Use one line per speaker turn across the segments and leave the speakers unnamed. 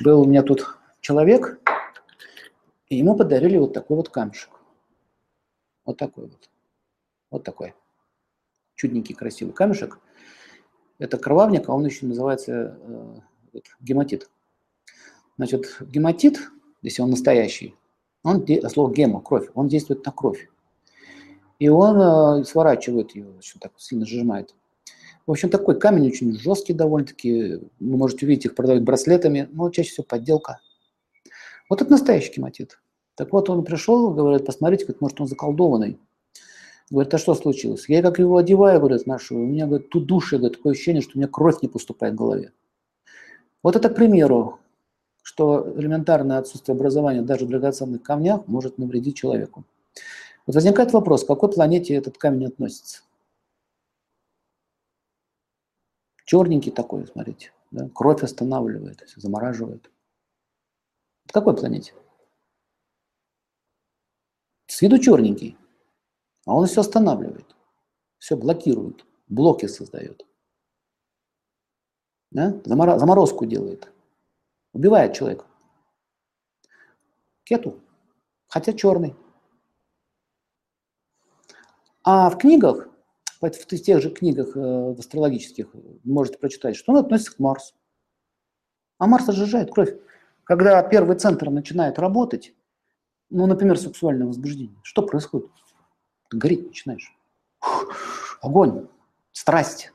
Был у меня тут человек, и ему подарили вот такой вот камешек. Вот такой вот. Вот такой. Чудненький, красивый камешек. Это кровавник, а он еще называется э, вот, гематит. Значит, гематит, если он настоящий, он, слово гема, кровь, он действует на кровь. И он э, сворачивает ее, очень так сильно сжимает. В общем, такой камень очень жесткий довольно-таки. Вы можете увидеть, их продают браслетами, но чаще всего подделка. Вот это настоящий гематит. Так вот, он пришел, говорит, посмотрите, как может, он заколдованный. Говорит, а что случилось? Я как его одеваю, говорит, нашу, у меня, говорит, тут душа, говорит, такое ощущение, что у меня кровь не поступает в голове. Вот это к примеру, что элементарное отсутствие образования даже в драгоценных камнях может навредить человеку. Вот возникает вопрос, к какой планете этот камень относится? Черненький такой, смотрите, да? кровь останавливает, замораживает. К какой планете? С виду черненький, а он все останавливает, все блокирует, блоки создает. Да? Заморозку делает, убивает человека. Кету, хотя черный. А в книгах, в тех же книгах э, астрологических, можете прочитать, что он относится к Марсу. А Марс сжижает кровь. Когда первый центр начинает работать, ну, например, сексуальное возбуждение, что происходит? Ты гореть начинаешь. Огонь, страсть.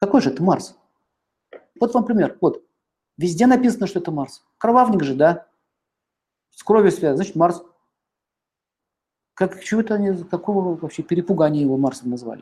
Какой же это Марс? Вот вам пример. Вот. Везде написано, что это Марс. Кровавник же, да? С кровью связан, значит Марс. Как, чего это они, какого вообще перепугания его Марсом назвали?